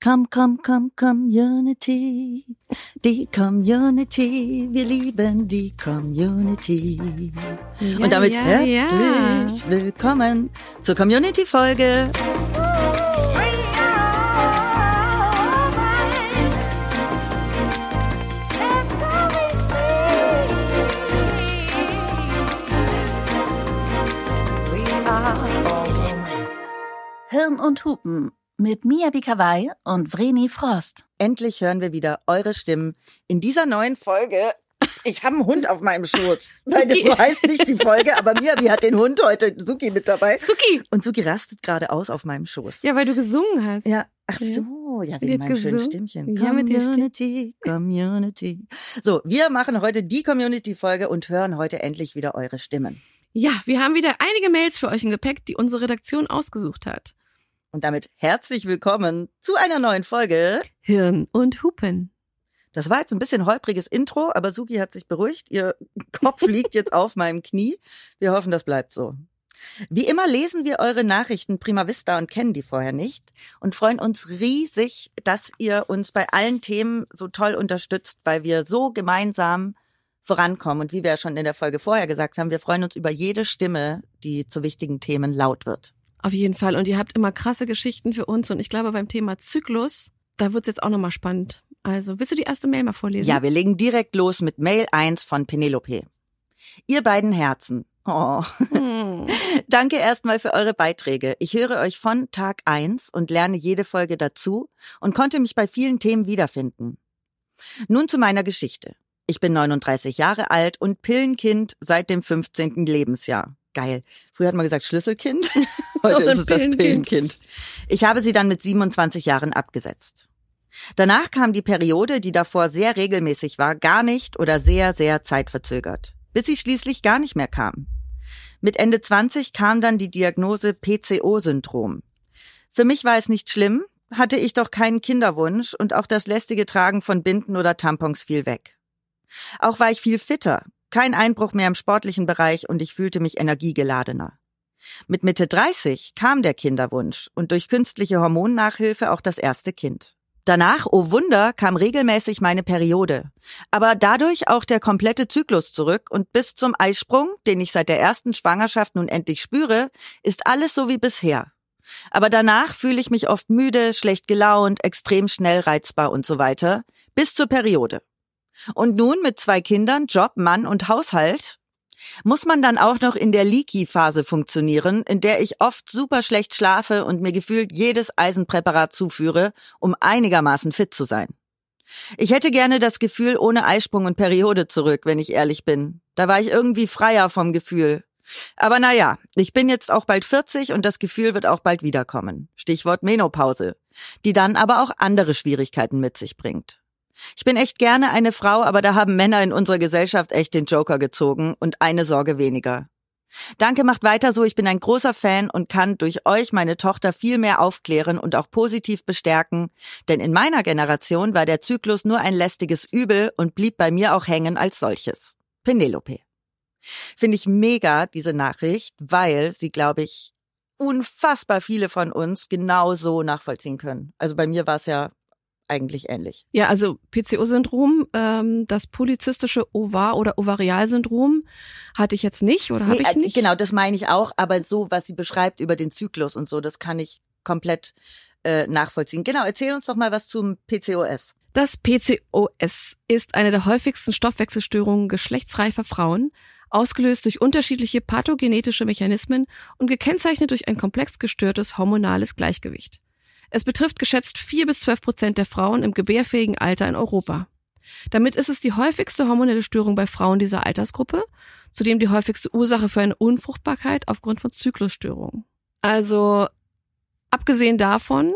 Komm, komm, komm, Community. Die Community. Wir lieben die Community. Ja, Und damit ja, herzlich ja. willkommen zur Community-Folge. Hirn und Hupen mit Mia Bikawai und Vreni Frost. Endlich hören wir wieder eure Stimmen in dieser neuen Folge. Ich habe einen Hund auf meinem Schoß. Weil das so heißt nicht die Folge, aber Miabi hat den Hund heute, Suki, mit dabei. Suki! Und Suki rastet gerade aus auf meinem Schoß. Ja, weil du gesungen hast. Ja, ach so, ja, wegen meinem schönen gesungen. Stimmchen. Ja, der Stimme. Community, Community. So, wir machen heute die Community-Folge und hören heute endlich wieder eure Stimmen. Ja, wir haben wieder einige Mails für euch im Gepäck, die unsere Redaktion ausgesucht hat. Und damit herzlich willkommen zu einer neuen Folge. Hirn und Hupen. Das war jetzt ein bisschen holpriges Intro, aber Suki hat sich beruhigt. Ihr Kopf liegt jetzt auf meinem Knie. Wir hoffen, das bleibt so. Wie immer lesen wir eure Nachrichten prima vista und kennen die vorher nicht und freuen uns riesig, dass ihr uns bei allen Themen so toll unterstützt, weil wir so gemeinsam vorankommen. Und wie wir ja schon in der Folge vorher gesagt haben, wir freuen uns über jede Stimme, die zu wichtigen Themen laut wird. Auf jeden Fall. Und ihr habt immer krasse Geschichten für uns. Und ich glaube, beim Thema Zyklus, da wird's jetzt auch nochmal spannend. Also, willst du die erste Mail mal vorlesen? Ja, wir legen direkt los mit Mail 1 von Penelope. Ihr beiden Herzen. Oh. Hm. Danke erstmal für eure Beiträge. Ich höre euch von Tag 1 und lerne jede Folge dazu und konnte mich bei vielen Themen wiederfinden. Nun zu meiner Geschichte. Ich bin 39 Jahre alt und Pillenkind seit dem 15. Lebensjahr. Geil. Früher hat man gesagt Schlüsselkind. Heute ist es das. Pillenkind. Ich habe sie dann mit 27 Jahren abgesetzt. Danach kam die Periode, die davor sehr regelmäßig war, gar nicht oder sehr, sehr zeitverzögert. Bis sie schließlich gar nicht mehr kam. Mit Ende 20 kam dann die Diagnose PCO-Syndrom. Für mich war es nicht schlimm, hatte ich doch keinen Kinderwunsch und auch das lästige Tragen von Binden oder Tampons fiel weg. Auch war ich viel fitter, kein Einbruch mehr im sportlichen Bereich und ich fühlte mich energiegeladener. Mit Mitte 30 kam der Kinderwunsch und durch künstliche Hormonnachhilfe auch das erste Kind. Danach, oh Wunder, kam regelmäßig meine Periode. Aber dadurch auch der komplette Zyklus zurück und bis zum Eisprung, den ich seit der ersten Schwangerschaft nun endlich spüre, ist alles so wie bisher. Aber danach fühle ich mich oft müde, schlecht gelaunt, extrem schnell reizbar und so weiter, bis zur Periode. Und nun mit zwei Kindern, Job, Mann und Haushalt, muss man dann auch noch in der Leaky-Phase funktionieren, in der ich oft super schlecht schlafe und mir gefühlt jedes Eisenpräparat zuführe, um einigermaßen fit zu sein. Ich hätte gerne das Gefühl ohne Eisprung und Periode zurück, wenn ich ehrlich bin. Da war ich irgendwie freier vom Gefühl. Aber naja, ich bin jetzt auch bald 40 und das Gefühl wird auch bald wiederkommen. Stichwort Menopause. Die dann aber auch andere Schwierigkeiten mit sich bringt. Ich bin echt gerne eine Frau, aber da haben Männer in unserer Gesellschaft echt den Joker gezogen und eine Sorge weniger. Danke, macht weiter so. Ich bin ein großer Fan und kann durch euch meine Tochter viel mehr aufklären und auch positiv bestärken. Denn in meiner Generation war der Zyklus nur ein lästiges Übel und blieb bei mir auch hängen als solches. Penelope. Finde ich mega, diese Nachricht, weil sie, glaube ich, unfassbar viele von uns genau so nachvollziehen können. Also bei mir war es ja eigentlich ähnlich. Ja, also PCO-Syndrom, ähm, das polyzystische Ovar- oder Ovarialsyndrom hatte ich jetzt nicht oder habe Nee, ich äh, nicht? Genau, das meine ich auch, aber so, was sie beschreibt über den Zyklus und so, das kann ich komplett äh, nachvollziehen. Genau, erzähl uns doch mal was zum PCOS. Das PCOS ist eine der häufigsten Stoffwechselstörungen geschlechtsreifer Frauen, ausgelöst durch unterschiedliche pathogenetische Mechanismen und gekennzeichnet durch ein komplex gestörtes hormonales Gleichgewicht. Es betrifft geschätzt vier bis zwölf Prozent der Frauen im gebärfähigen Alter in Europa. Damit ist es die häufigste hormonelle Störung bei Frauen dieser Altersgruppe, zudem die häufigste Ursache für eine Unfruchtbarkeit aufgrund von Zyklusstörungen. Also, abgesehen davon,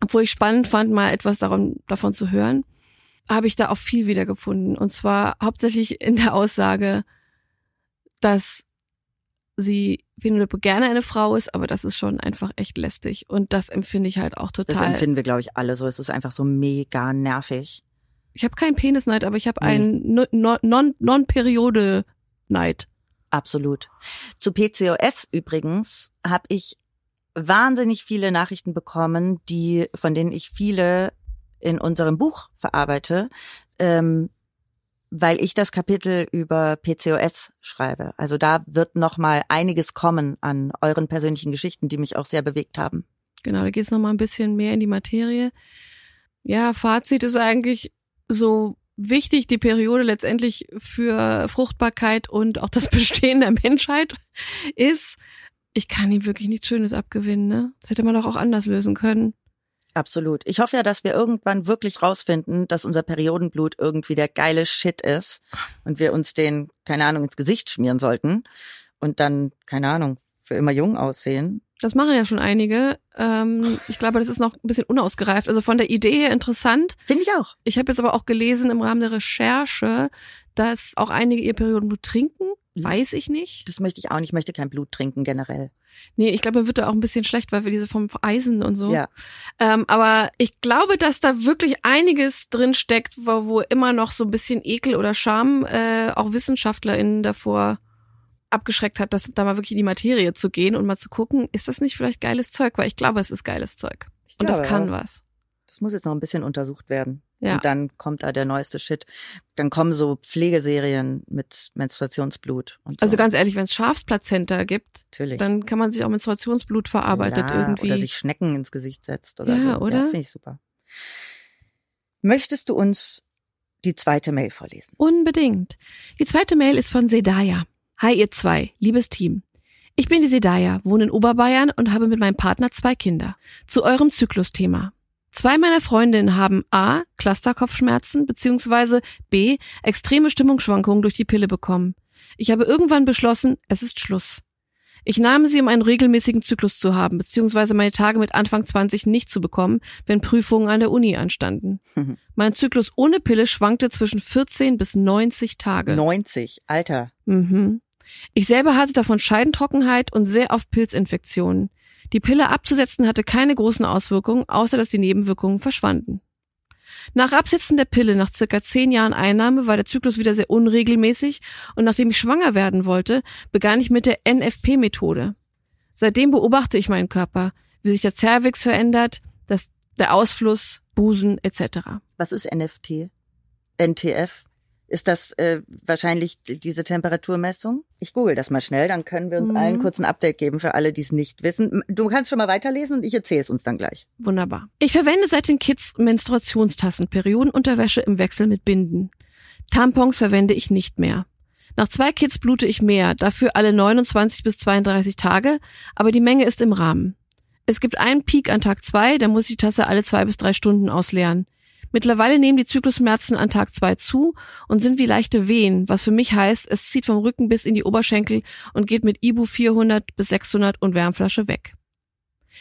obwohl ich spannend fand, mal etwas darum, davon zu hören, habe ich da auch viel wiedergefunden. Und zwar hauptsächlich in der Aussage, dass sie Penelope gerne eine Frau ist, aber das ist schon einfach echt lästig. Und das empfinde ich halt auch Das total. empfinden wir, glaube ich, alle so. Es ist einfach so mega nervig. ich habe keinen Penisneid, aber ich habe Nee. einen No- No- Non- Non-Periode-Neid. Absolut. Zu PCOS übrigens habe ich wahnsinnig viele Nachrichten bekommen, die, von denen ich viele in unserem Buch verarbeite, ähm, weil ich das Kapitel über PCOS schreibe. Also da wird noch mal einiges kommen an euren persönlichen Geschichten, die mich auch sehr bewegt haben. Genau, da geht es noch mal ein bisschen mehr in die Materie. Ja, Fazit ist eigentlich so wichtig die Periode letztendlich für Fruchtbarkeit und auch das Bestehen der Menschheit ist. Ich kann ihm wirklich nichts Schönes abgewinnen, ne? Das hätte man doch auch anders lösen können. Absolut. Ich hoffe ja, dass wir irgendwann wirklich rausfinden, dass unser Periodenblut irgendwie der geile Shit ist und wir uns den, keine Ahnung, ins Gesicht schmieren sollten und dann, keine Ahnung, für immer jung aussehen. Das machen ja schon einige. Ähm, ich glaube, das ist noch ein bisschen unausgereift. Also von der Idee her interessant. Finde ich auch. Ich habe jetzt aber auch gelesen im Rahmen der Recherche, dass auch einige ihr Periodenblut trinken. Weiß ich nicht. Das möchte ich auch nicht. Ich möchte kein Blut trinken generell. Nee, ich glaube, mir wird da auch ein bisschen schlecht, weil wir diese vom Eisen und so. Ja. Ähm, aber ich glaube, dass da wirklich einiges drin steckt, wo, wo immer noch so ein bisschen Ekel oder Scham äh, auch WissenschaftlerInnen davor abgeschreckt hat, das da mal wirklich in die Materie zu gehen und mal zu gucken, ist das nicht vielleicht geiles Zeug? Weil ich glaube, es ist geiles Zeug. Ich Und das glaube kann auch. was. Das muss jetzt noch ein bisschen untersucht werden. Ja. Und dann kommt da der neueste Shit. Dann kommen so Pflegeserien mit Menstruationsblut. Und so. Also ganz ehrlich, wenn es Schafsplazenta gibt, Natürlich. dann kann man sich auch Menstruationsblut verarbeitet ja, irgendwie. Oder sich Schnecken ins Gesicht setzt oder Ja, so. oder? Ja, finde ich super. Möchtest du uns die zweite Mail vorlesen? Unbedingt. Die zweite Mail ist von Sedaya. Hi ihr zwei, liebes Team. Ich bin die Sedaya, wohne in Oberbayern und habe mit meinem Partner zwei Kinder. Zu eurem Zyklusthema. Zwei meiner Freundinnen haben A. Clusterkopfschmerzen bzw. B. extreme Stimmungsschwankungen durch die Pille bekommen. Ich habe irgendwann beschlossen, es ist Schluss. Ich nahm sie, um einen regelmäßigen Zyklus zu haben, beziehungsweise meine Tage mit Anfang 20 nicht zu bekommen, wenn Prüfungen an der Uni anstanden. Mein Zyklus ohne Pille schwankte zwischen 14 bis 90 Tage. 90, Alter. Mhm. Ich selber hatte davon Scheidentrockenheit und sehr oft Pilzinfektionen. Die Pille abzusetzen hatte keine großen Auswirkungen, außer dass die Nebenwirkungen verschwanden. Nach Absetzen der Pille nach circa zehn Jahren Einnahme war der Zyklus wieder sehr unregelmäßig und nachdem ich schwanger werden wollte, begann ich mit der NFP-Methode. Seitdem beobachte ich meinen Körper, wie sich der Zervix verändert, das, der Ausfluss, Busen etc. Was ist NFT? NTF? Ist das äh, wahrscheinlich diese Temperaturmessung? Ich google das mal schnell, dann können wir uns Mhm. allen kurz ein Update geben für alle, die es nicht wissen. Du kannst schon mal weiterlesen und ich erzähle es uns dann gleich. Wunderbar. Ich verwende seit den Kids Menstruationstassen, Periodenunterwäsche im Wechsel mit Binden. Tampons verwende ich nicht mehr. Nach zwei Kids blute ich mehr, dafür alle 29 bis 32 Tage, aber die Menge ist im Rahmen. Es gibt einen Peak an Tag zwei, da muss ich die Tasse alle zwei bis drei Stunden ausleeren. Mittlerweile nehmen die Zyklusschmerzen an Tag zwei zu und sind wie leichte Wehen, was für mich heißt, es zieht vom Rücken bis in die Oberschenkel und geht mit Ibu 400 bis 600 und Wärmflasche weg.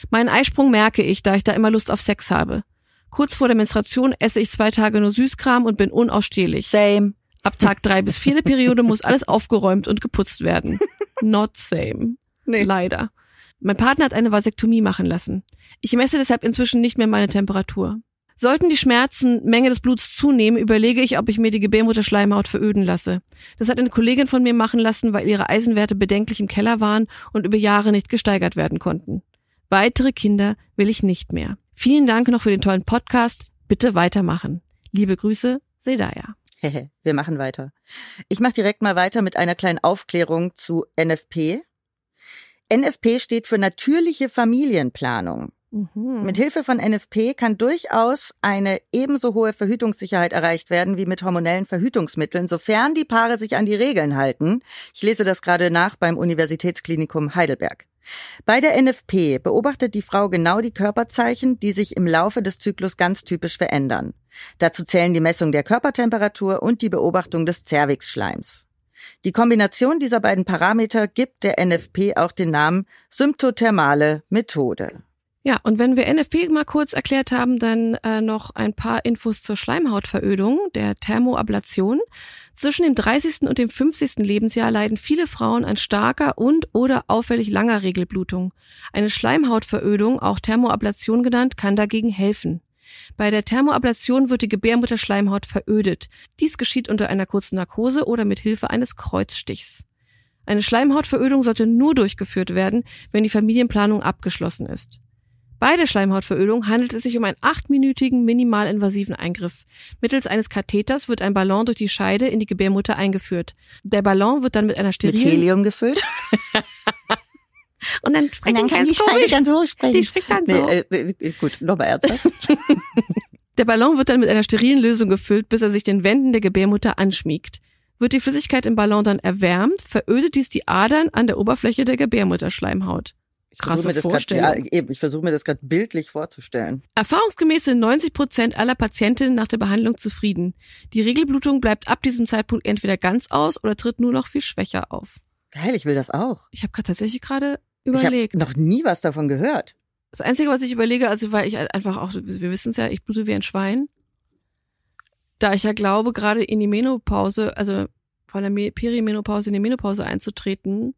Meinen Eisprung merke ich, da ich da immer Lust auf Sex habe. Kurz vor der Menstruation esse ich zwei Tage nur Süßkram und bin unausstehlich. Same. Ab Tag drei bis vier der Periode muss alles aufgeräumt und geputzt werden. Not same. Nee. Leider. Mein Partner hat eine Vasektomie machen lassen. Ich messe deshalb inzwischen nicht mehr meine Temperatur. Sollten die Schmerzen Menge des Bluts zunehmen, überlege ich, ob ich mir die Gebärmutterschleimhaut veröden lasse. Das hat eine Kollegin von mir machen lassen, weil ihre Eisenwerte bedenklich im Keller waren und über Jahre nicht gesteigert werden konnten. Weitere Kinder will ich nicht mehr. Vielen Dank noch für den tollen Podcast. Bitte weitermachen. Liebe Grüße, Sedaya. Hehe, wir machen weiter. Ich mache direkt mal weiter mit einer kleinen Aufklärung zu NFP. NFP steht für natürliche Familienplanung. Mhm. Mit Hilfe von NFP kann durchaus eine ebenso hohe Verhütungssicherheit erreicht werden wie mit hormonellen Verhütungsmitteln, sofern die Paare sich an die Regeln halten. Ich lese das gerade nach beim Universitätsklinikum Heidelberg. Bei der NFP beobachtet die Frau genau die Körperzeichen, die sich im Laufe des Zyklus ganz typisch verändern. Dazu zählen die Messung der Körpertemperatur und die Beobachtung des Zervixschleims. Die Kombination dieser beiden Parameter gibt der NFP auch den Namen symptothermale Methode. Ja, und wenn wir NFP mal kurz erklärt haben, dann äh, noch ein paar Infos zur Schleimhautverödung, der Thermoablation. Zwischen dem 30. und dem 50. Lebensjahr leiden viele Frauen an starker und oder auffällig langer Regelblutung. Eine Schleimhautverödung, auch Thermoablation genannt, kann dagegen helfen. Bei der Thermoablation wird die Gebärmutterschleimhaut verödet. Dies geschieht unter einer kurzen Narkose oder mit Hilfe eines Kreuzstichs. Eine Schleimhautverödung sollte nur durchgeführt werden, wenn die Familienplanung abgeschlossen ist. Bei der Schleimhautverödung handelt es sich um einen achtminütigen minimalinvasiven Eingriff. Mittels eines Katheters wird ein Ballon durch die Scheide in die Gebärmutter eingeführt. Der Ballon wird dann mit einer Mit sterilen Helium gefüllt. und dann, spricht die ganz Scheide komisch. ganz hoch sprechen. Die spricht dann so. Nee, äh, gut, nochmal ernsthaft. Der Ballon wird dann mit einer sterilen Lösung gefüllt, bis er sich den Wänden der Gebärmutter anschmiegt. Wird die Flüssigkeit im Ballon dann erwärmt, verödet dies die Adern an der Oberfläche der Gebärmutterschleimhaut. Ich versuche Krasse grad, ja, eben, ich versuche mir das gerade bildlich vorzustellen. Erfahrungsgemäß sind 90 Prozent aller Patientinnen nach der Behandlung zufrieden. Die Regelblutung bleibt ab diesem Zeitpunkt entweder ganz aus oder tritt nur noch viel schwächer auf. Geil, ich will das auch. Ich habe gerade tatsächlich gerade Ich habe überlegt. noch nie was davon gehört. Das Einzige, was ich überlege, also weil ich halt einfach auch, wir wissen es ja, ich blute wie ein Schwein. Da ich ja glaube, gerade in die Menopause, also von der Me- Perimenopause in die Menopause einzutreten,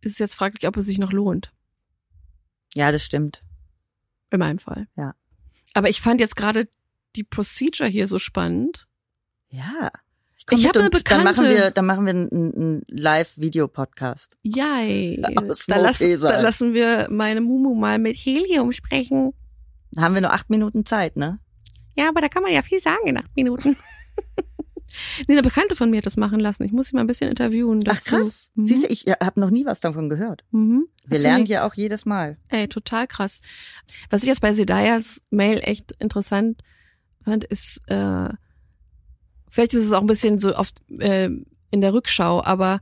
ist es jetzt fraglich, ob es sich noch lohnt. Ja, das stimmt. In meinem Fall. Ja. Aber ich fand jetzt gerade die Procedure hier so spannend. Ja. Ich mit hab eine und Dann machen Bekannte- wir, dann machen wir einen, einen Live-Video-Podcast. Yay. Aus Da, lass, da lassen wir meine Mumu mal mit Helium sprechen. Dann haben wir nur acht Minuten Zeit, ne? Ja, aber da kann man ja viel sagen in acht Minuten. nee, eine Bekannte von mir hat das machen lassen. Ich muss sie mal ein bisschen interviewen. Ach Dazu. krass. Mhm. Siehst du, ich habe noch nie was davon gehört. Mhm. Wir Hat lernen ja auch jedes Mal. Ey, total krass. Was ich jetzt bei Sedayas Mail echt interessant fand, ist, äh, vielleicht ist es auch ein bisschen so oft äh, in der Rückschau, aber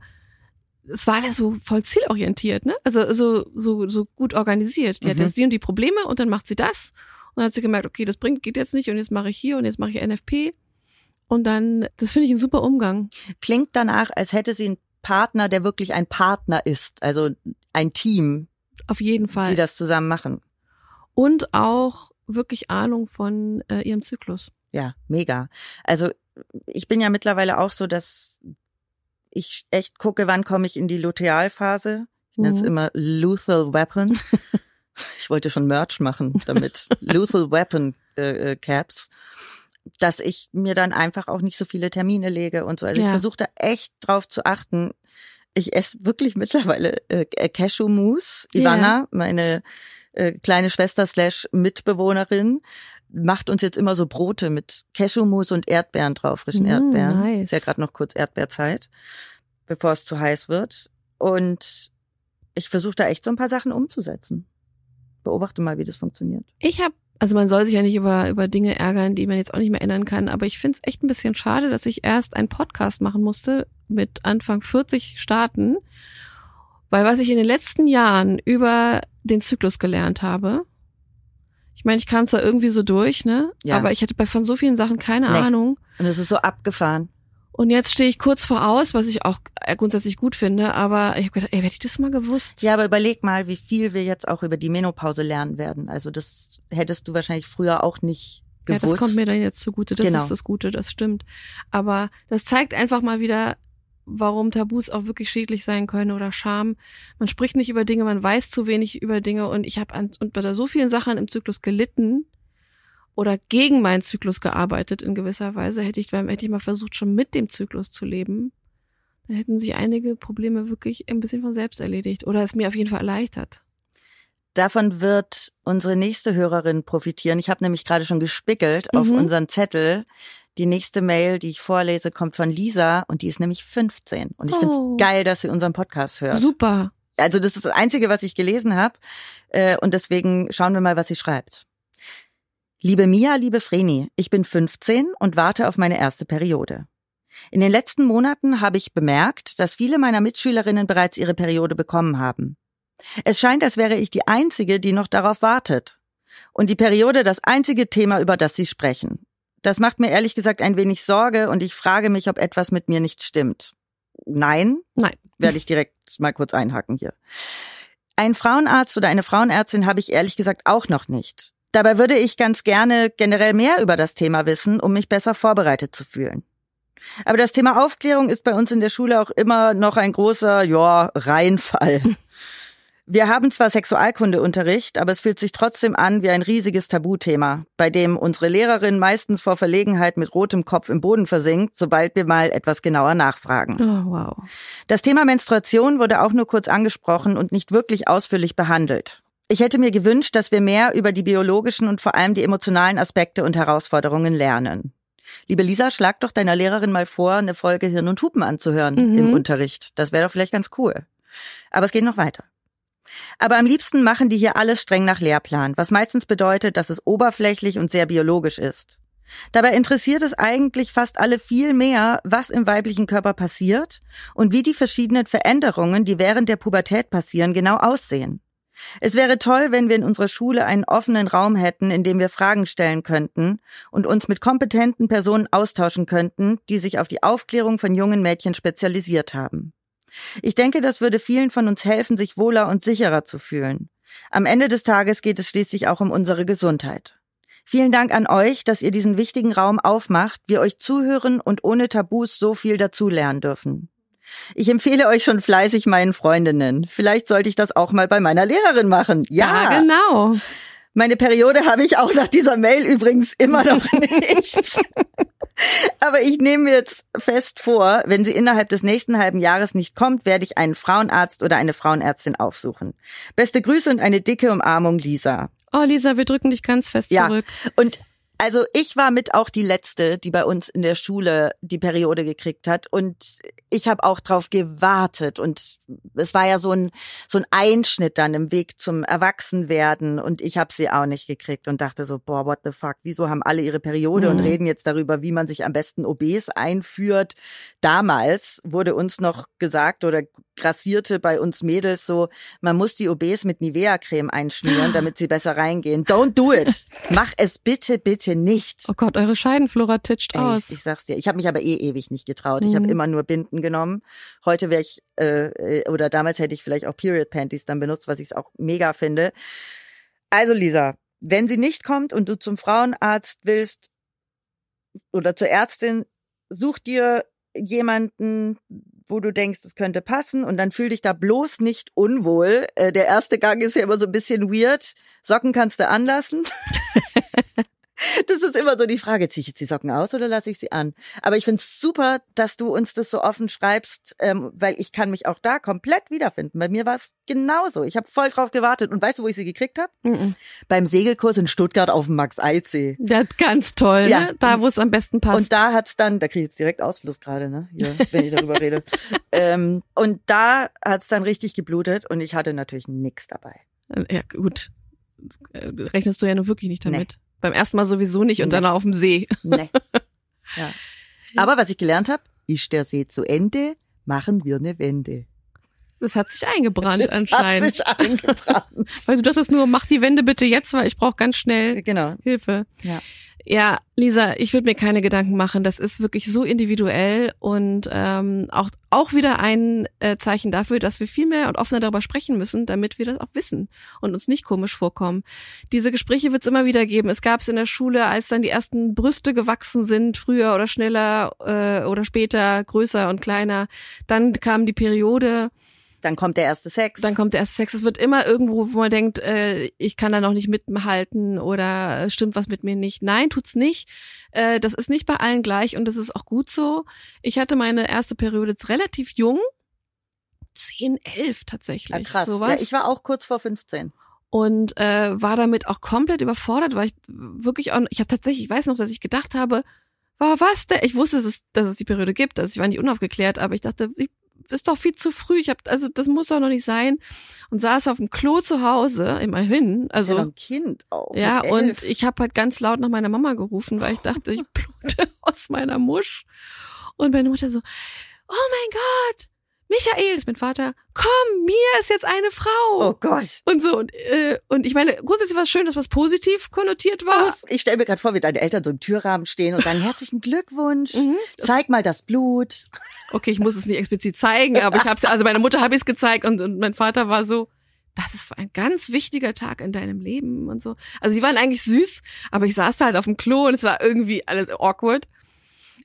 es war alles so voll zielorientiert, ne? Also so, so, so gut organisiert. Die hat Mhm. jetzt die und die Probleme und dann macht sie das. Und dann hat sie gemerkt, okay, das bringt, geht jetzt nicht und jetzt mache ich hier und jetzt mache ich NFP. Und dann, das finde ich ein super Umgang. Klingt danach, als hätte sie einen Partner, der wirklich ein Partner ist. Also ein Team, Auf jeden die Fall. das zusammen machen. Und auch wirklich Ahnung von äh, ihrem Zyklus. Ja, mega. Also ich bin ja mittlerweile auch so, dass ich echt gucke, wann komme ich in die Lutealphase. Ich nenne es Mhm. immer Lethal Weapon. ich wollte schon Merch machen damit. Lethal Weapon äh, äh, Caps. Dass ich mir dann einfach auch nicht so viele Termine lege und so. Also ich Ja. versuche da echt drauf zu achten. Ich esse wirklich mittlerweile äh, Cashew-Mousse. Ja. Ivana, meine äh, kleine Schwester slash Mitbewohnerin, macht uns jetzt immer so Brote mit Cashewmus und Erdbeeren drauf, frischen Mm, Erdbeeren. nice. Ist ja gerade noch kurz Erdbeerzeit, bevor es zu heiß wird. Und ich versuche da echt so ein paar Sachen umzusetzen. Beobachte mal, wie das funktioniert. Ich habe, also man soll sich ja nicht über, über Dinge ärgern, die man jetzt auch nicht mehr ändern kann, aber ich finde es echt ein bisschen schade, dass ich erst einen Podcast machen musste mit Anfang 40 Starten, weil was ich in den letzten Jahren über den Zyklus gelernt habe, ich meine, ich kam zwar irgendwie so durch, ne? Ja. Aber ich hatte bei von so vielen Sachen keine Nee. Ahnung. Und es ist so abgefahren. Und jetzt stehe ich kurz voraus, was ich auch äh, grundsätzlich gut finde, aber ich habe gedacht, ey, hätte ich das mal gewusst? Ja, aber überleg mal, wie viel wir jetzt auch über die Menopause lernen werden. Also das hättest du wahrscheinlich früher auch nicht Ja, gewusst. das kommt mir dann jetzt zugute. Das Genau. ist das Gute, das stimmt. Aber das zeigt einfach mal wieder, warum Tabus auch wirklich schädlich sein können oder Scham. Man spricht nicht über Dinge, man weiß zu wenig über Dinge und ich habe an und bei so vielen Sachen im Zyklus gelitten oder gegen meinen Zyklus gearbeitet in gewisser Weise. Hätte ich, hätte ich mal versucht, schon mit dem Zyklus zu leben, dann hätten sich einige Probleme wirklich ein bisschen von selbst erledigt oder es mir auf jeden Fall erleichtert. Davon wird unsere nächste Hörerin profitieren. Ich habe nämlich gerade schon gespickelt auf Mhm. unseren Zettel. Die nächste Mail, die ich vorlese, kommt von Lisa und die ist nämlich 15. Und ich Oh. geil, dass sie unseren Podcast hört. Super. Also das ist das Einzige, was ich gelesen habe. Äh, und deswegen schauen wir mal, was sie schreibt. Liebe Mia, liebe Vreni, ich bin 15 und warte auf meine erste Periode. In den letzten Monaten habe ich bemerkt, dass viele meiner Mitschülerinnen bereits ihre Periode bekommen haben. Es scheint, als wäre ich die Einzige, die noch darauf wartet. Und die Periode das einzige Thema, über das sie sprechen. Das macht mir ehrlich gesagt ein wenig Sorge und ich frage mich, ob etwas mit mir nicht stimmt. Nein, Nein. werde ich direkt mal kurz einhaken hier. Einen Frauenarzt oder eine Frauenärztin habe ich ehrlich gesagt auch noch nicht. Dabei würde ich ganz gerne generell mehr über das Thema wissen, um mich besser vorbereitet zu fühlen. Aber das Thema Aufklärung ist bei uns in der Schule auch immer noch ein großer, ja, Reinfall. Wir haben zwar Sexualkundeunterricht, aber es fühlt sich trotzdem an wie ein riesiges Tabuthema, bei dem unsere Lehrerin meistens vor Verlegenheit mit rotem Kopf im Boden versinkt, sobald wir mal etwas genauer nachfragen. Oh, wow. Das Thema Menstruation wurde auch nur kurz angesprochen und nicht wirklich ausführlich behandelt. Ich hätte mir gewünscht, dass wir mehr über die biologischen und vor allem die emotionalen Aspekte und Herausforderungen lernen. Liebe Lisa, schlag doch deiner Lehrerin mal vor, eine Folge Hirn und Hupen anzuhören Mhm. im Unterricht. Das wäre doch vielleicht ganz cool. Aber es geht noch weiter. Aber am liebsten machen die hier alles streng nach Lehrplan, was meistens bedeutet, dass es oberflächlich und sehr biologisch ist. Dabei interessiert es eigentlich fast alle viel mehr, was im weiblichen Körper passiert und wie die verschiedenen Veränderungen, die während der Pubertät passieren, genau aussehen. Es wäre toll, wenn wir in unserer Schule einen offenen Raum hätten, in dem wir Fragen stellen könnten und uns mit kompetenten Personen austauschen könnten, die sich auf die Aufklärung von jungen Mädchen spezialisiert haben. Ich denke, das würde vielen von uns helfen, sich wohler und sicherer zu fühlen. Am Ende des Tages geht es schließlich auch um unsere Gesundheit. Vielen Dank an euch, dass ihr diesen wichtigen Raum aufmacht, wir euch zuhören und ohne Tabus so viel dazulernen dürfen. Ich empfehle euch schon fleißig meinen Freundinnen. Vielleicht sollte ich das auch mal bei meiner Lehrerin machen. Ja, Ja, genau. meine Periode habe ich auch nach dieser Mail übrigens immer noch nicht. Aber ich nehme mir jetzt fest vor, wenn sie innerhalb des nächsten halben Jahres nicht kommt, werde ich einen Frauenarzt oder eine Frauenärztin aufsuchen. Beste Grüße und eine dicke Umarmung, Lisa. Oh, Lisa, wir drücken dich ganz fest Ja. zurück. Und also ich war mit auch die letzte, die bei uns in der Schule die Periode gekriegt hat und ich habe auch drauf gewartet und es war ja so ein so ein Einschnitt dann im Weg zum Erwachsenwerden und ich habe sie auch nicht gekriegt und dachte so boah what the fuck, wieso haben alle ihre Periode und Mhm. reden jetzt darüber, wie man sich am besten OBs einführt. Damals wurde uns noch gesagt oder grassierte bei uns Mädels so, man muss die OBs mit Nivea Creme einschmieren, damit sie besser reingehen. Don't do it. Mach es bitte bitte nicht. Oh Gott, eure Scheidenflora titscht Ey, aus. ich, sag's dir, ich habe mich aber eh ewig nicht getraut. Ich habe Mhm. immer nur Binden genommen. Heute wäre ich äh, äh, oder damals hätte ich vielleicht auch Period Panties dann benutzt, was ich auch mega finde. Also Lisa, wenn sie nicht kommt und du zum Frauenarzt willst oder zur Ärztin, such dir jemanden, wo du denkst, es könnte passen und dann fühl dich da bloß nicht unwohl. Äh, der erste Gang ist ja immer so ein bisschen weird. Socken kannst du anlassen. Das ist immer so die Frage, ziehe ich jetzt die Socken aus oder lasse ich sie an? Aber ich finde es super, dass du uns das so offen schreibst, ähm, weil ich kann mich auch da komplett wiederfinden. Bei mir war es genauso. Ich habe voll drauf gewartet. Und weißt du, wo ich sie gekriegt habe? Beim Segelkurs in Stuttgart auf dem Max-Eid-See. Ja, ganz toll. Ja. Ne? Da, wo es am besten passt. Und da hat's dann, da kriege ich jetzt direkt Ausfluss gerade, ne? Hier, wenn ich darüber rede. Ähm, und da hat's dann richtig geblutet und ich hatte natürlich nix dabei. ja, gut. Äh, Rechnest du ja nur wirklich nicht damit. Beim ersten Mal sowieso nicht und Nee. dann auf dem See. Nee. Ja. Aber was ich gelernt habe, ist der See zu Ende, machen wir eine Wende. Das hat sich eingebrannt Das anscheinend. hat sich eingebrannt. Weil du dachtest nur, mach die Wende bitte jetzt, weil ich brauche ganz schnell genau. Hilfe. Ja. Ja, Lisa, ich würde mir keine Gedanken machen. Das ist wirklich so individuell und ähm, auch auch wieder ein äh, Zeichen dafür, dass wir viel mehr und offener darüber sprechen müssen, damit wir das auch wissen und uns nicht komisch vorkommen. Diese Gespräche wird es immer wieder geben. Es gab es in der Schule, als dann die ersten Brüste gewachsen sind, früher oder schneller äh, oder später, größer und kleiner. Dann kam die Periode. Dann kommt der erste Sex. Dann kommt der erste Sex. Es wird immer irgendwo, wo man denkt, äh, ich kann da noch nicht mithalten oder äh, stimmt was mit mir nicht. Nein, tut's nicht. Äh, das ist nicht bei allen gleich und das ist auch gut so. Ich hatte meine erste Periode jetzt relativ jung. 10, 11 tatsächlich. ja, krass. Sowas. Ja, ich war auch kurz vor 15. und äh, war damit auch komplett überfordert, weil ich wirklich auch, ich habe tatsächlich, ich weiß noch, dass ich gedacht habe, war was der? Ich wusste, dass es, dass es die Periode gibt, also ich war nicht unaufgeklärt, aber ich dachte, ich, ist doch viel zu früh. Ich habe, also das muss doch noch nicht sein. Und saß auf dem Klo zu Hause, immerhin. Also ja, ein Kind auch. ja, und ich habe halt ganz laut nach meiner Mama gerufen, weil ich dachte, ich blute aus meiner Musch. Und meine Mutter so, oh mein Gott, Michael, das ist mein Vater, komm, mir ist jetzt eine Frau. Oh Gott. Und so, und, äh, und ich meine, grundsätzlich war es schön, dass was positiv konnotiert war. Was? Ich stelle mir gerade vor, wie deine Eltern so im Türrahmen stehen und sagen, herzlichen Glückwunsch. Mhm. Zeig mal das Blut. Okay, ich muss es nicht explizit zeigen, aber ich habe es, also meiner Mutter habe ich es gezeigt und, und mein Vater war so, das ist so ein ganz wichtiger Tag in deinem Leben und so. Also die waren eigentlich süß, aber ich saß da halt auf dem Klo und es war irgendwie alles awkward.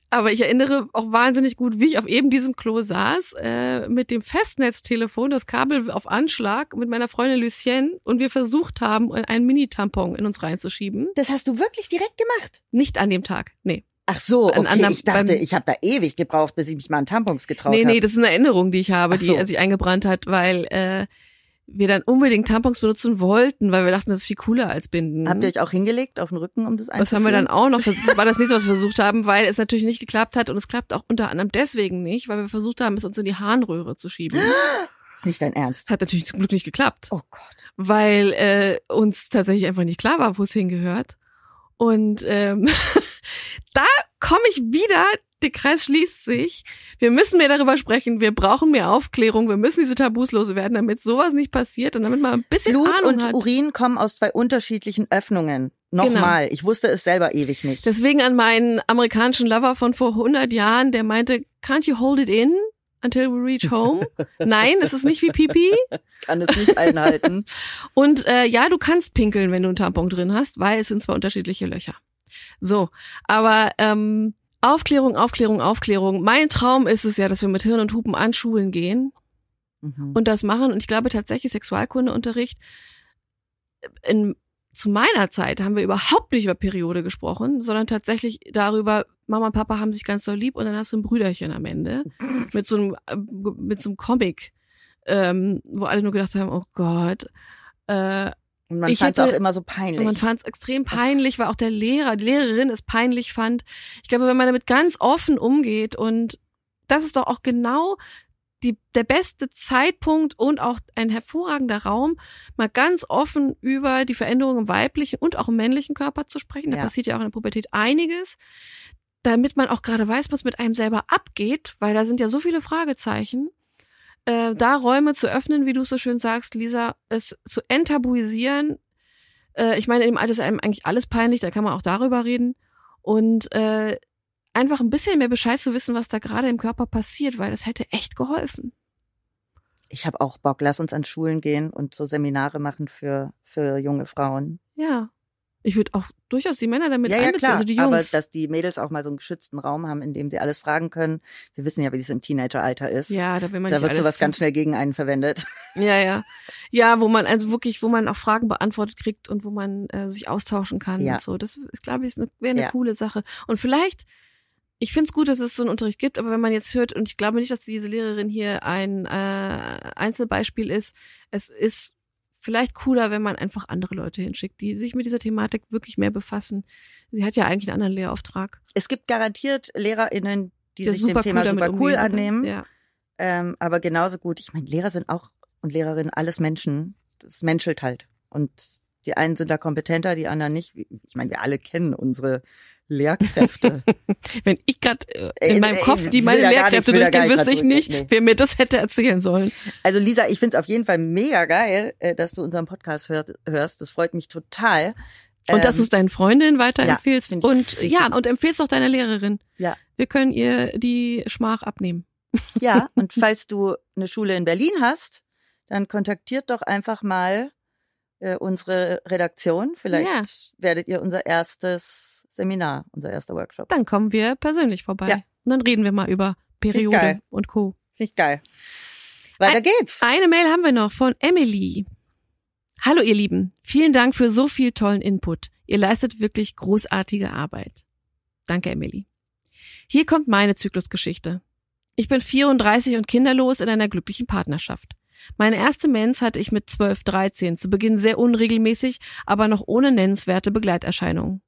Aber ich erinnere auch wahnsinnig gut, wie ich auf eben diesem Klo saß, äh, mit dem Festnetztelefon, das Kabel auf Anschlag, mit meiner Freundin Lucienne und wir versucht haben, einen Mini-Tampon in uns reinzuschieben. Das hast du wirklich direkt gemacht? Nicht an dem Tag, nee. Ach so, An okay. anderem- ich dachte, beim- ich habe da ewig gebraucht, bis ich mich mal an Tampons getraut Nee, habe. nee, das ist eine Erinnerung, die ich habe, Ach die so. sich eingebrannt hat, weil äh, wir dann unbedingt Tampons benutzen wollten, weil wir dachten, das ist viel cooler als Binden. Habt ihr euch auch hingelegt auf den Rücken, um das Das haben wir dann einzuführen? auch noch, das war das nächste, was wir versucht haben, weil es natürlich nicht geklappt hat und es klappt auch unter anderem deswegen nicht, weil wir versucht haben, es uns in die Harnröhre zu schieben. Ist nicht dein Ernst. Hat natürlich zum Glück nicht geklappt, Oh Gott. weil äh, uns tatsächlich einfach nicht klar war, wo es hingehört. Und ähm, da komme ich wieder, der Kreis schließt sich. Wir müssen mehr darüber sprechen, wir brauchen mehr Aufklärung, wir müssen diese Tabus loswerden, damit sowas nicht passiert und damit man ein bisschen Blut Ahnung und hat. Urin kommen aus zwei unterschiedlichen Öffnungen. Nochmal. Ich wusste es selber ewig nicht. Deswegen an meinen amerikanischen Lover von vor 100 Jahren, der meinte, can't you hold it in until we reach home? Nein, es ist nicht wie Pipi. kann es nicht einhalten. Und äh, ja, du kannst pinkeln, wenn du einen Tampon drin hast, weil es sind zwar unterschiedliche Löcher. So, aber ähm, Aufklärung, Aufklärung, Aufklärung. Mein Traum ist es ja, dass wir mit Hirn und Hupen an Schulen gehen Mhm. und das machen. Und ich glaube tatsächlich, Sexualkundeunterricht in, zu meiner Zeit haben wir überhaupt nicht über Periode gesprochen, sondern tatsächlich darüber, Mama und Papa haben sich ganz doll lieb und dann hast du ein Brüderchen am Ende mit so einem, äh, mit so einem Comic, ähm, wo alle nur gedacht haben, oh Gott. Äh, Und man Ich fand es auch immer so peinlich. und man fand es extrem peinlich, weil auch der Lehrer, die Lehrerin es peinlich fand. Ich glaube, wenn man damit ganz offen umgeht und das ist doch auch genau die, der beste Zeitpunkt und auch ein hervorragender Raum, mal ganz offen über die Veränderungen im weiblichen und auch im männlichen Körper zu sprechen. Da Ja. passiert ja auch in der Pubertät einiges, damit man auch gerade weiß, was mit einem selber abgeht, weil da sind ja so viele Fragezeichen. Äh, da Räume zu öffnen, wie du es so schön sagst, Lisa, es zu enttabuisieren. Äh, ich meine, im Alter ist einem eigentlich alles peinlich, da kann man auch darüber reden. Und äh, einfach ein bisschen mehr Bescheid zu wissen, was da gerade im Körper passiert, weil das hätte echt geholfen. ich habe auch Bock, lass uns an Schulen gehen und so Seminare machen für, für junge Frauen. Ja. Ich würde auch durchaus die Männer damit ja, ja, einbeziehen, klar. also die aber Jungs. dass die Mädels auch mal so einen geschützten Raum haben, in dem sie alles fragen können. Wir wissen ja, wie das im Teenageralter ist. ja, da will man da nicht wird sowas ganz schnell gegen einen verwendet. Ja, ja. Ja, wo man also wirklich, wo man auch Fragen beantwortet kriegt und wo man äh, sich austauschen kann Ja. und so. Das ist, glaube ich, eine, wäre eine Ja. coole Sache. Und vielleicht, ich finde es gut, dass es so einen Unterricht gibt, aber wenn man jetzt hört, und ich glaube nicht, dass diese Lehrerin hier ein äh, Einzelbeispiel ist, es ist vielleicht cooler, wenn man einfach andere Leute hinschickt, die sich mit dieser Thematik wirklich mehr befassen. Sie hat ja eigentlich einen anderen Lehrauftrag. Es gibt garantiert LehrerInnen, die der sich dem Thema damit super cool annehmen. Ja. Ähm, aber genauso gut, ich meine, Lehrer sind auch und Lehrerinnen alles Menschen. Das menschelt halt. Und die einen sind da kompetenter, die anderen nicht. Ich meine, wir alle kennen unsere Lehrkräfte. Wenn ich gerade äh, in meinem Kopf die meine Lehrkräfte nicht- durchgehen, wüsste ich nicht, nee. wer mir das hätte erzählen sollen. Also Lisa, ich find's auf jeden Fall mega geil, äh, dass du unseren Podcast hört, hörst. Das freut mich total. Und dass du es deinen Freundinnen weiterempfehlst. ich und richtig. ja, und empfehlst auch deiner Lehrerin. Ja. Wir können ihr die Schmach abnehmen. Ja, und falls du eine Schule in Berlin hast, dann kontaktiert doch einfach mal äh, unsere Redaktion. Vielleicht Ja. werdet ihr unser erstes Seminar, unser erster Workshop. Dann kommen wir persönlich vorbei. Ja. Und dann reden wir mal über. Periode und Co. Finde ich geil. Weiter Ein- geht's. Eine Mail haben wir noch von Emily. Hallo ihr Lieben, vielen Dank für so viel tollen Input. Ihr leistet wirklich großartige Arbeit. Danke Emily. Hier kommt meine Zyklusgeschichte. Ich bin 34 und kinderlos in einer glücklichen Partnerschaft. Meine erste Mens hatte ich mit 12, 13, zu Beginn sehr unregelmäßig, aber noch ohne nennenswerte Begleiterscheinungen.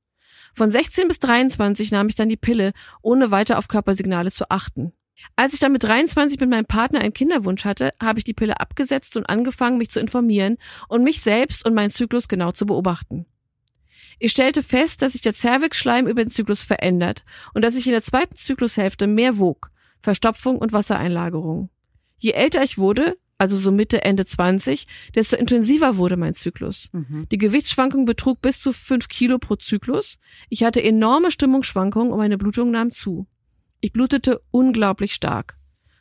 Von 16 bis 23 nahm ich dann die Pille, ohne weiter auf Körpersignale zu achten. Als ich dann mit 23 mit meinem Partner einen Kinderwunsch hatte, habe ich die Pille abgesetzt und angefangen, mich zu informieren und mich selbst und meinen Zyklus genau zu beobachten. Ich stellte fest, dass sich der Zervixschleim über den Zyklus verändert und dass ich in der zweiten Zyklushälfte mehr wog, Verstopfung und Wassereinlagerung. Je älter ich wurde, also so Mitte, Ende 20, desto intensiver wurde mein Zyklus. Mhm. Die Gewichtsschwankung betrug bis zu 5 Kilo pro Zyklus. Ich hatte enorme Stimmungsschwankungen und meine Blutung nahm zu. Ich blutete unglaublich stark.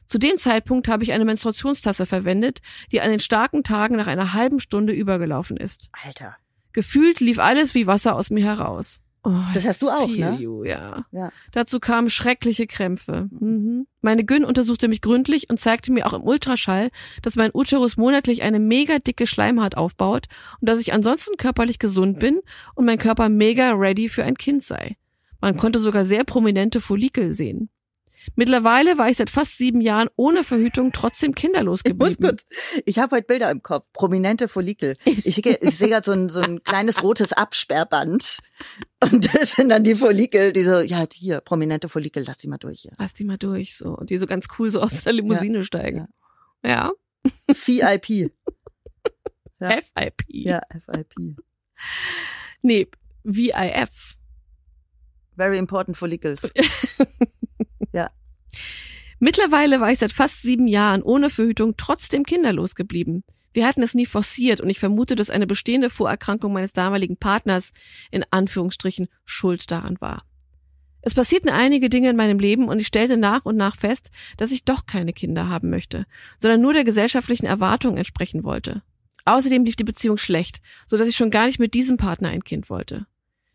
Zu dem Zeitpunkt habe ich eine Menstruationstasse verwendet, die an den starken Tagen nach einer halben Stunde übergelaufen ist. Alter. Gefühlt lief alles wie Wasser aus mir heraus. Oh, Das hast du auch, ne? You, ja. Ja. Dazu kamen schreckliche Krämpfe. Mhm. Meine Gyn untersuchte mich gründlich und zeigte mir auch im Ultraschall, dass mein Uterus monatlich eine mega dicke Schleimhaut aufbaut und dass ich ansonsten körperlich gesund bin und mein Körper mega ready für ein Kind sei. Man konnte sogar sehr prominente Follikel sehen. Mittlerweile war ich seit fast sieben Jahren ohne Verhütung trotzdem kinderlos Ich muss geblieben. kurz, ich habe heute Bilder im Kopf, prominente Follikel. Ich, sehe- ich sehe gerade so ein, so ein kleines rotes Absperrband und das sind dann die Follikel, die so, ja, hier, prominente Follikel, lass die mal durch hier. Lass die mal durch, so. Und die so ganz cool so aus der Limousine steigen. Ja. VIP. Ja. FIP. Ja, FIP. Nee, VIF. Very important follicles. Mittlerweile war ich seit fast sieben Jahren ohne Verhütung trotzdem kinderlos geblieben. Wir hatten es nie forciert und ich vermute, dass eine bestehende Vorerkrankung meines damaligen Partners in Anführungsstrichen schuld daran war. Es passierten einige Dinge in meinem Leben und ich stellte nach und nach fest, dass ich doch keine Kinder haben möchte, sondern nur der gesellschaftlichen Erwartung entsprechen wollte. Außerdem lief die Beziehung schlecht, so dass ich schon gar nicht mit diesem Partner ein Kind wollte.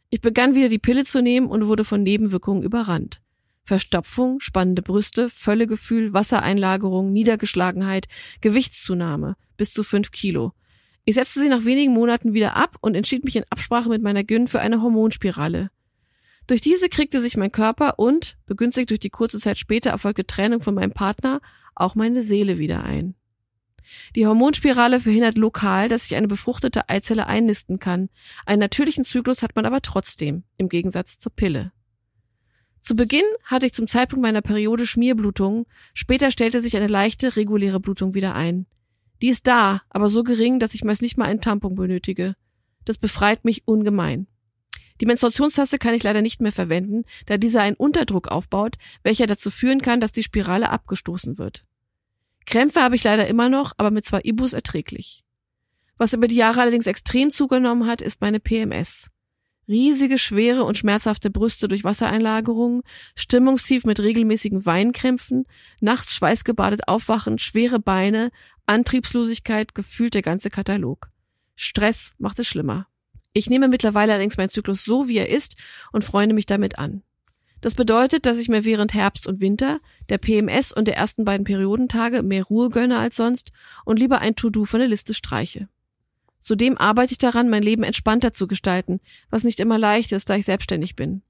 Ich begann wieder die Pille zu nehmen und wurde von Nebenwirkungen überrannt. Verstopfung, spannende Brüste, Völlegefühl, Wassereinlagerung, Niedergeschlagenheit, Gewichtszunahme bis zu fünf Kilo. Ich setzte sie nach wenigen Monaten wieder ab und entschied mich in Absprache mit meiner Gyn für eine Hormonspirale. Durch diese kriegte sich mein Körper und, begünstigt durch die kurze Zeit später erfolgte Trennung von meinem Partner, auch meine Seele wieder ein. Die Hormonspirale verhindert lokal, dass sich eine befruchtete Eizelle einnisten kann. Einen natürlichen Zyklus hat man aber trotzdem, im Gegensatz zur Pille. Zu Beginn hatte ich zum Zeitpunkt meiner Periode Schmierblutungen, später stellte sich eine leichte, reguläre Blutung wieder ein. Die ist da, aber so gering, dass ich meist nicht mal einen Tampon benötige. Das befreit mich ungemein. Die Menstruationstasse kann ich leider nicht mehr verwenden, da dieser einen Unterdruck aufbaut, welcher dazu führen kann, dass die Spirale abgestoßen wird. Krämpfe habe ich leider immer noch, aber mit zwei Ibus erträglich. Was über die Jahre allerdings extrem zugenommen hat, ist meine PMS. Riesige, schwere und schmerzhafte Brüste durch Wassereinlagerungen, Stimmungstief mit regelmäßigen Weinkrämpfen, nachts schweißgebadet aufwachen, schwere Beine, Antriebslosigkeit, gefühlt der ganze Katalog. Stress macht es schlimmer. Ich nehme mittlerweile allerdings meinen Zyklus so, wie er ist und freunde mich damit an. Das bedeutet, dass ich mir während Herbst und Winter, der PMS und der ersten beiden Periodentage mehr Ruhe gönne als sonst und lieber ein To-Do von der Liste streiche. Zudem arbeite ich daran, mein Leben entspannter zu gestalten, was nicht immer leicht ist, da ich selbstständig bin.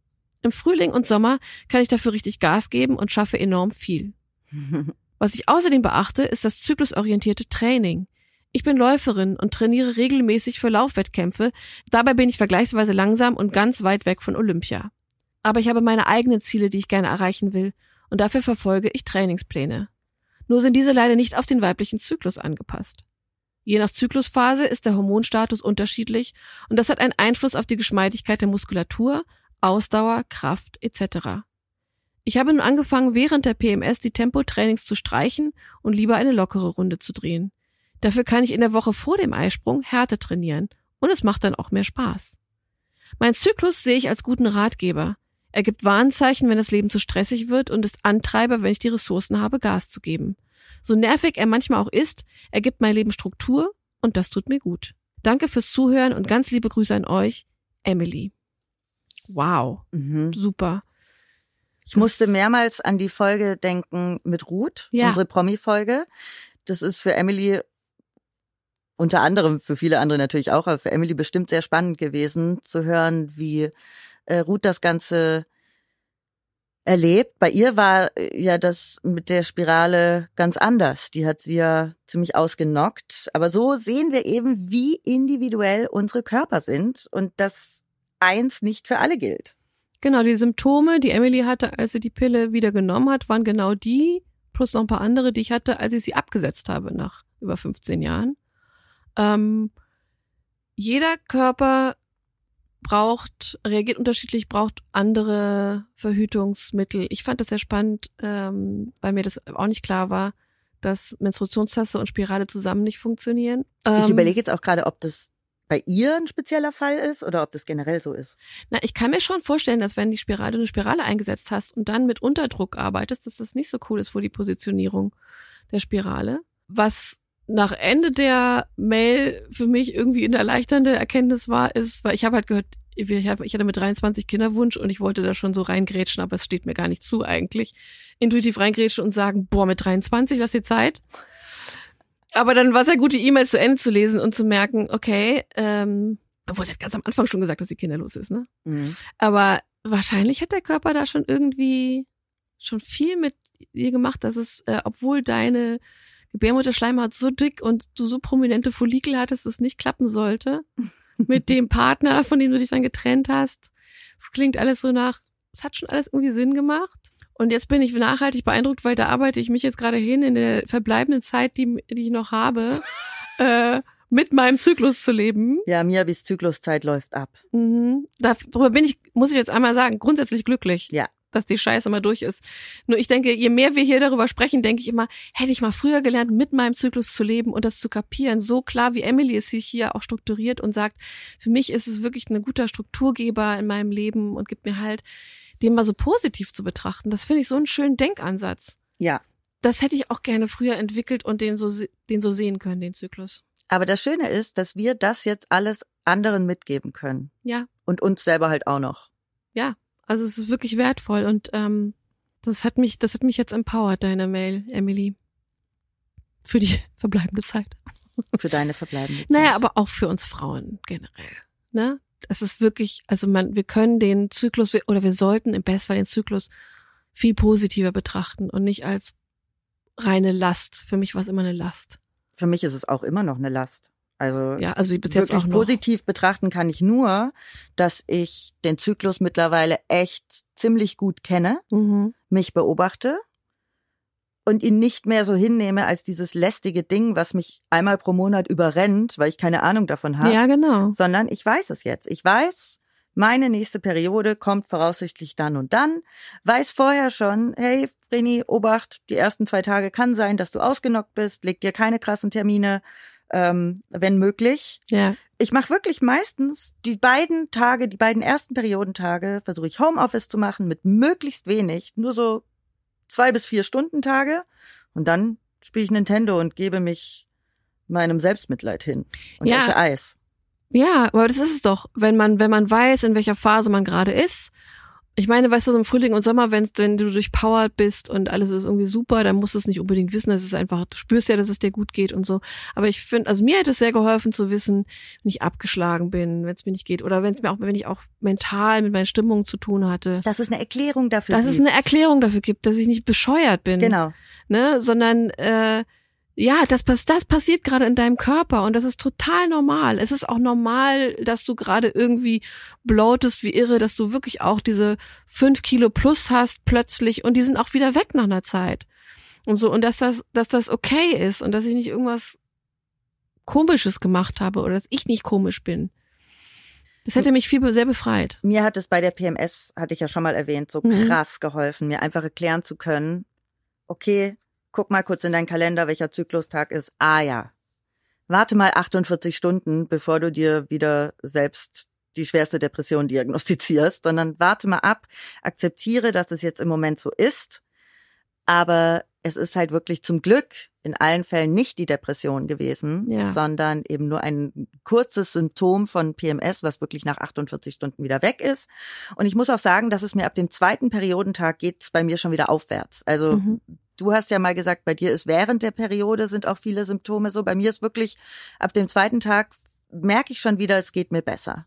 Im Frühling und Sommer kann ich dafür richtig Gas geben und schaffe enorm viel. Was ich außerdem beachte, ist das zyklusorientierte Training. Ich bin Läuferin und trainiere regelmäßig für Laufwettkämpfe, dabei bin ich vergleichsweise langsam und ganz weit weg von Olympia. Aber ich habe meine eigenen Ziele, die ich gerne erreichen will, und dafür verfolge ich Trainingspläne. Nur sind diese leider nicht auf den weiblichen Zyklus angepasst. Je nach Zyklusphase ist der Hormonstatus unterschiedlich und das hat einen Einfluss auf die Geschmeidigkeit der Muskulatur, Ausdauer, Kraft etc. Ich habe nun angefangen, während der PMS die Tempotrainings zu streichen und lieber eine lockere Runde zu drehen. Dafür kann ich in der Woche vor dem Eisprung Härte trainieren und es macht dann auch mehr Spaß. Mein Zyklus sehe ich als guten Ratgeber. Er gibt Warnzeichen, wenn das Leben zu stressig wird und ist Antreiber, wenn ich die Ressourcen habe, Gas zu geben. So nervig er manchmal auch ist, er gibt mein Leben Struktur und das tut mir gut. Danke fürs Zuhören und ganz liebe Grüße an euch, Emily. Wow, Mhm. super. Ich musste mehrmals an die Folge denken mit Ruth, Ja. unsere Promi-Folge. Das ist für Emily unter anderem, für viele andere natürlich auch, aber für Emily bestimmt sehr spannend gewesen zu hören, wie äh, Ruth das Ganze erlebt. Bei ihr war äh, ja das mit der Spirale ganz anders. Die hat sie ja ziemlich ausgenockt. Aber so sehen wir eben, wie individuell unsere Körper sind und dass eins nicht für alle gilt. Genau, die Symptome, die Emily hatte, als sie die Pille wieder genommen hat, waren genau die, plus noch ein paar andere, die ich hatte, als ich sie abgesetzt habe nach über 15 Jahren. Ähm, jeder Körper braucht, reagiert unterschiedlich, braucht andere Verhütungsmittel. Ich fand das sehr spannend, ähm, weil mir das auch nicht klar war, dass Menstruationstasse und Spirale zusammen nicht funktionieren. Ich Ähm, überlege jetzt auch gerade, ob das bei ihr ein spezieller Fall ist oder ob das generell so ist. Na, ich kann mir schon vorstellen, dass wenn die Spirale eine Spirale eingesetzt hast und dann mit Unterdruck arbeitest, dass das nicht so cool ist für die Positionierung der Spirale. Was nach Ende der Mail für mich irgendwie eine erleichternde Erkenntnis war, ist, weil ich habe halt gehört, ich hatte mit 23 Kinderwunsch und ich wollte da schon so reingrätschen, aber es steht mir gar nicht zu eigentlich. Intuitiv reingrätschen und sagen, boah, mit 23, lass dir Zeit. Aber dann war es ja gut, die E-Mails zu Ende zu lesen und zu merken, okay, ähm, obwohl sie hat ganz am Anfang schon gesagt, dass sie kinderlos ist, ne? Mhm. Aber wahrscheinlich hat der Körper da schon irgendwie schon viel mit ihr gemacht, dass es, äh, obwohl deine Gebärmutterschleimhaut so dick und du so prominente Follikel hattest, es nicht klappen sollte mit dem Partner, von dem du dich dann getrennt hast. Es klingt alles so nach, es hat schon alles irgendwie Sinn gemacht. Und jetzt bin ich nachhaltig beeindruckt, weil da arbeite ich mich jetzt gerade hin in der verbleibenden Zeit, die, die ich noch habe, äh, mit meinem Zyklus zu leben. Ja, Miabis Zykluszeit läuft ab. Mhm. Darüber bin ich, muss ich jetzt einmal sagen, grundsätzlich glücklich. Ja. Dass die Scheiße mal durch ist. Nur ich denke, je mehr wir hier darüber sprechen, denke ich immer, hätte ich mal früher gelernt, mit meinem Zyklus zu leben und das zu kapieren. So klar, wie Emily es sich hier auch strukturiert und sagt, für mich ist es wirklich ein guter Strukturgeber in meinem Leben und gibt mir halt, den mal so positiv zu betrachten. Das finde ich so einen schönen Denkansatz. Ja. Das hätte ich auch gerne früher entwickelt und den so, den so sehen können, den Zyklus. Aber das Schöne ist, dass wir das jetzt alles anderen mitgeben können. Ja. Und uns selber halt auch noch. Ja. Also es ist wirklich wertvoll und ähm, das hat mich, das hat mich jetzt empowert, deine Mail, Emily. Für die verbleibende Zeit. Für deine verbleibende Zeit. Naja, aber auch für uns Frauen generell. Ne? Es ist wirklich, also man, wir können den Zyklus oder wir sollten im Bestfall den Zyklus viel positiver betrachten und nicht als reine Last. Für mich war es immer eine Last. Für mich ist es auch immer noch eine Last. Also, ja, also bis jetzt wirklich auch noch. positiv betrachten kann ich nur, dass ich den Zyklus mittlerweile echt ziemlich gut kenne, Mhm. mich beobachte und ihn nicht mehr so hinnehme als dieses lästige Ding, was mich einmal pro Monat überrennt, weil ich keine Ahnung davon habe, Ja, genau. sondern ich weiß es jetzt. Ich weiß, meine nächste Periode kommt voraussichtlich dann und dann, weiß vorher schon, hey, Vreni, Obacht, die ersten zwei Tage kann sein, dass du ausgenockt bist, leg dir keine krassen Termine, ähm, wenn möglich. Ja. Ich mache wirklich meistens die beiden Tage, die beiden ersten Periodentage, versuche ich Homeoffice zu machen mit möglichst wenig, nur so zwei bis vier Stunden Tage und dann spiele ich Nintendo und gebe mich meinem Selbstmitleid hin und Ja. esse Eis. Ja, aber das ist es doch, wenn man, wenn man weiß, in welcher Phase man gerade ist. Ich meine, weißt du, so im Frühling und Sommer, wenn, wenn du durchpowert bist und alles ist irgendwie super, dann musst du es nicht unbedingt wissen. Das ist einfach, du spürst ja, dass es dir gut geht und so. Aber ich finde, also mir hätte es sehr geholfen zu wissen, wenn ich abgeschlagen bin, wenn es mir nicht geht oder wenn es mir auch, wenn ich auch mental mit meinen Stimmungen zu tun hatte. Dass es eine Erklärung dafür Dass es gibt. eine Erklärung dafür gibt, dass ich nicht bescheuert bin. Genau. ne, sondern äh, ja, das, das passiert gerade in deinem Körper und das ist total normal. Es ist auch normal, dass du gerade irgendwie bloatest wie irre, dass du wirklich auch diese fünf Kilo plus hast plötzlich und die sind auch wieder weg nach einer Zeit. Und so, und dass das, dass das okay ist und dass ich nicht irgendwas Komisches gemacht habe oder dass ich nicht komisch bin. Das hätte mich viel sehr befreit. Mir hat es bei der PMS, hatte ich ja schon mal erwähnt, so Mhm. krass geholfen, mir einfach erklären zu können, okay, guck mal kurz in deinen Kalender, welcher Zyklustag ist. Ah ja. Warte mal 48 Stunden, bevor du dir wieder selbst die schwerste Depression diagnostizierst, sondern warte mal ab, akzeptiere, dass es jetzt im Moment so ist. Aber es ist halt wirklich zum Glück in allen Fällen nicht die Depression gewesen, Ja. sondern eben nur ein kurzes Symptom von PMS, was wirklich nach 48 Stunden wieder weg ist. Und ich muss auch sagen, dass es mir ab dem zweiten Periodentag geht es bei mir schon wieder aufwärts. Also Mhm. Du hast ja mal gesagt, bei dir ist während der Periode sind auch viele Symptome so. Bei mir ist wirklich ab dem zweiten Tag merke ich schon wieder, es geht mir besser.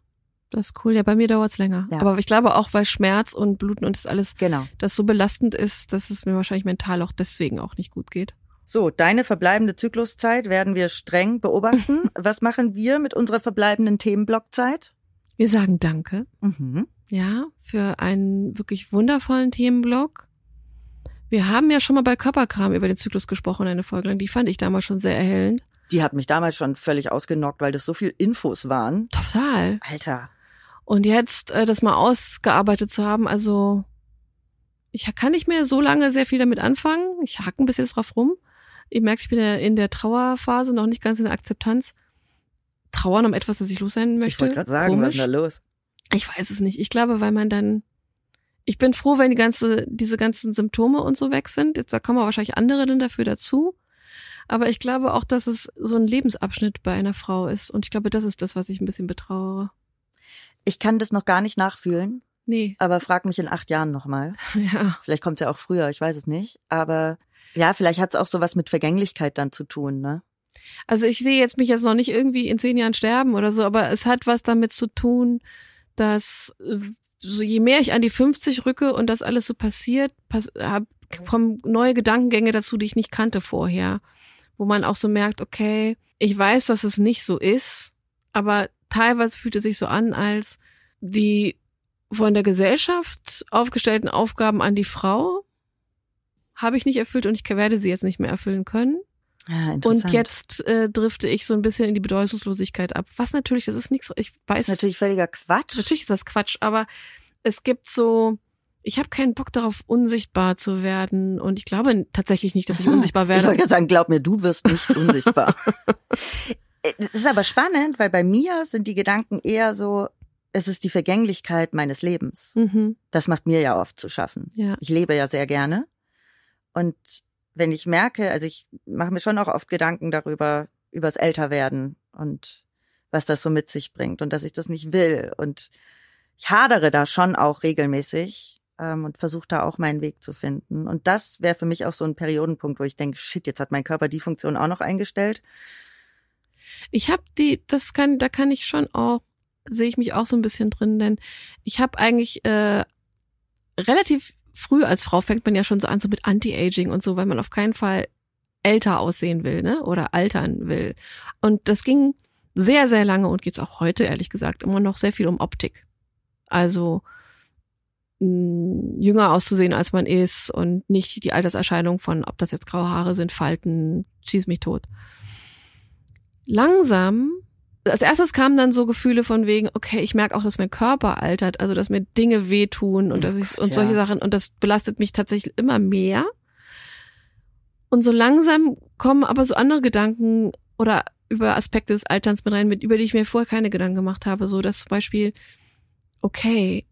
Das ist cool. Ja, bei mir dauert's länger. Ja. Aber ich glaube auch, weil Schmerz und Bluten und das alles Genau. das so belastend ist, dass es mir wahrscheinlich mental auch deswegen auch nicht gut geht. So, deine verbleibende Zykluszeit werden wir streng beobachten. Was machen wir mit unserer verbleibenden Themenblockzeit? Wir sagen Danke, Mhm. ja, für einen wirklich wundervollen Themenblock. Wir haben ja schon mal bei Körperkram über den Zyklus gesprochen, eine Folge lang. Die fand ich damals schon sehr erhellend. Die hat mich damals schon völlig ausgenockt, weil das so viel Infos waren. Total. Alter. Und jetzt äh, das mal ausgearbeitet zu haben, also ich kann nicht mehr so lange sehr viel damit anfangen. Ich hacke ein bisschen drauf rum. Ich merke, ich bin ja in der Trauerphase, noch nicht ganz in der Akzeptanz. Trauern um etwas, das ich los sein möchte. Ich wollte gerade sagen, was ist Komisch. da los? Ich weiß es nicht. Ich glaube, weil man dann. Ich bin froh, wenn die ganze, diese ganzen Symptome und so weg sind. Jetzt da kommen wahrscheinlich andere dann dafür dazu. Aber ich glaube auch, dass es so ein Lebensabschnitt bei einer Frau ist. Und ich glaube, das ist das, was ich ein bisschen betrauere. Ich kann das noch gar nicht nachfühlen, Nee. aber frag mich in acht Jahren nochmal. Ja. Vielleicht kommt es ja auch früher, ich weiß es nicht. Aber ja, vielleicht hat es auch sowas mit Vergänglichkeit dann zu tun, ne? Also ich sehe jetzt mich jetzt noch nicht irgendwie in zehn Jahren sterben oder so, aber es hat was damit zu tun, dass äh, so je mehr ich an die 50 rücke und das alles so passiert, pass, hab, kommen neue Gedankengänge dazu, die ich nicht kannte vorher. Wo man auch so merkt, okay, ich weiß, dass es nicht so ist, aber teilweise fühlt es sich so an, als die von der Gesellschaft aufgestellten Aufgaben an die Frau habe ich nicht erfüllt und ich werde sie jetzt nicht mehr erfüllen können. Ja, Und jetzt äh, drifte ich so ein bisschen in die Bedeutungslosigkeit ab. Was natürlich, das ist nichts, ich weiß, ist natürlich völliger Quatsch. natürlich ist das Quatsch, aber es gibt so, ich habe keinen Bock darauf, unsichtbar zu werden. Und ich glaube tatsächlich nicht, dass ich unsichtbar Ich werde. wollte gerade sagen, glaub mir, du wirst nicht unsichtbar. Es ist aber spannend, weil bei mir sind die Gedanken eher so, es ist die Vergänglichkeit meines Lebens. Mhm, Das macht mir ja oft zu schaffen. ja. Ich lebe ja sehr gerne. Und wenn ich merke, also ich mache mir schon auch oft Gedanken darüber, übers Älterwerden und was das so mit sich bringt und dass ich das nicht will. Und ich hadere da schon auch regelmäßig ähm, und versuche da auch meinen Weg zu finden. Und das wäre für mich auch so ein Periodenpunkt, wo ich denke, shit, jetzt hat mein Körper die Funktion auch noch eingestellt. Ich habe die, das kann, da kann ich schon auch, sehe ich mich auch so ein bisschen drin, denn ich habe eigentlich äh, relativ früh als Frau fängt man ja schon so an, so mit Anti-Aging und so, weil man auf keinen Fall älter aussehen will, ne? Oder altern will. Und das ging sehr, sehr lange und geht's auch heute, ehrlich gesagt, immer noch sehr viel um Optik. Also mh, jünger auszusehen, als man ist und nicht die Alterserscheinung von, ob das jetzt graue Haare sind, Falten, schieß mich tot langsam, als erstes kamen dann so Gefühle von wegen, okay, ich merke auch, dass mein Körper altert, also dass mir Dinge wehtun und dass ich und Ja. solche Sachen und das belastet mich tatsächlich immer mehr. Und so langsam kommen aber so andere Gedanken oder über Aspekte des Alterns mit rein, mit über die ich mir vorher keine Gedanken gemacht habe, so dass zum Beispiel, okay,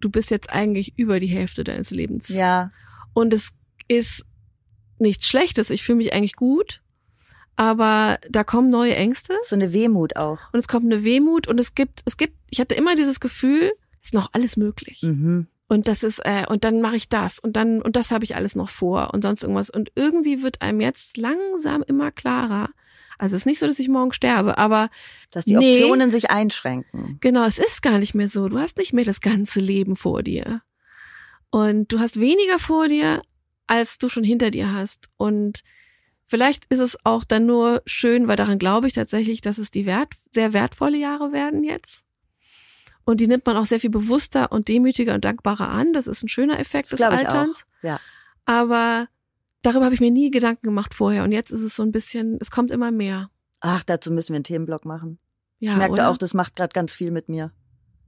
du bist jetzt eigentlich über die Hälfte deines Lebens. Ja, Und es ist nichts Schlechtes. Ich fühle mich eigentlich gut. Aber da kommen neue Ängste so eine Wehmut auch. und es kommt eine Wehmut und es gibt, es gibt, ich hatte immer dieses Gefühl, es ist noch alles möglich. Mhm. Und das ist, äh, und dann mache ich das und dann, und das habe ich alles noch vor und sonst irgendwas. Und irgendwie wird einem jetzt langsam immer klarer. Also es ist nicht so, dass ich morgen sterbe, aber Dass die Nee. Optionen sich einschränken. Genau, es ist gar nicht mehr so. Du hast nicht mehr das ganze Leben vor dir. Und du hast weniger vor dir, als du schon hinter dir hast. Und vielleicht ist es auch dann nur schön, weil daran glaube ich tatsächlich, dass es die wert, sehr wertvolle Jahre werden jetzt. Und die nimmt man auch sehr viel bewusster und demütiger und dankbarer an. Das ist ein schöner Effekt des. Alterns. Ja. Aber darüber habe ich mir nie Gedanken gemacht vorher. Und jetzt ist es so ein bisschen, es kommt immer mehr. Ach, dazu müssen wir einen Themenblock machen. Ja, ich merkte oder? auch, das macht gerade ganz viel mit mir.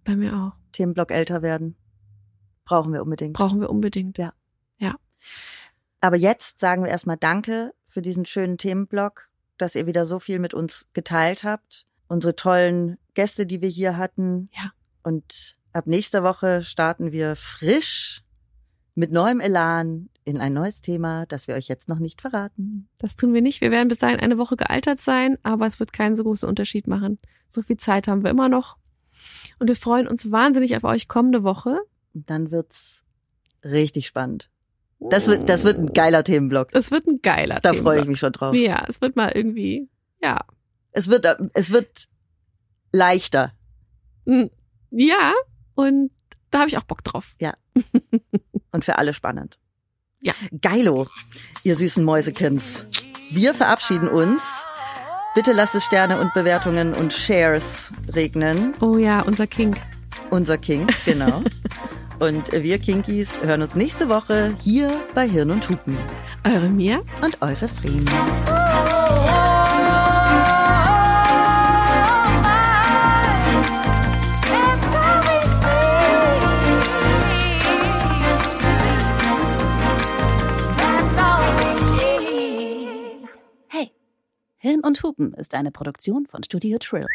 Bei mir auch. Themenblock älter werden. Brauchen wir unbedingt. Brauchen wir unbedingt. Aber jetzt sagen wir erstmal Danke für diesen schönen Themenblock, dass ihr wieder so viel mit uns geteilt habt. Unsere tollen Gäste, die wir hier hatten. Ja. Und ab nächster Woche starten wir frisch mit neuem Elan in ein neues Thema, das wir euch jetzt noch nicht verraten. Das tun wir nicht. Wir werden bis dahin eine Woche gealtert sein, aber es wird keinen so großen Unterschied machen. So viel Zeit haben wir immer noch. Und wir freuen uns wahnsinnig auf euch kommende Woche. Und dann wird's richtig spannend. Das wird, das wird ein geiler Themenblock. Es wird ein geiler Da freue ich Themenblock. mich schon drauf. Ja, es wird mal irgendwie, ja. Es wird, es wird leichter. Mm, Ja, und da habe ich auch Bock drauf. Und für alle spannend. Ja. Geilo, ihr süßen Mäusekins. Wir verabschieden uns. Bitte lasst es Sterne und Bewertungen und Shares regnen. Oh ja, unser King. Unser King, genau. und wir Kinkies hören uns nächste Woche hier bei Hirn und Hupen. Eure Mia. Und eure Fremen. Hey, Hirn und Hupen ist eine Produktion von Studio Trill.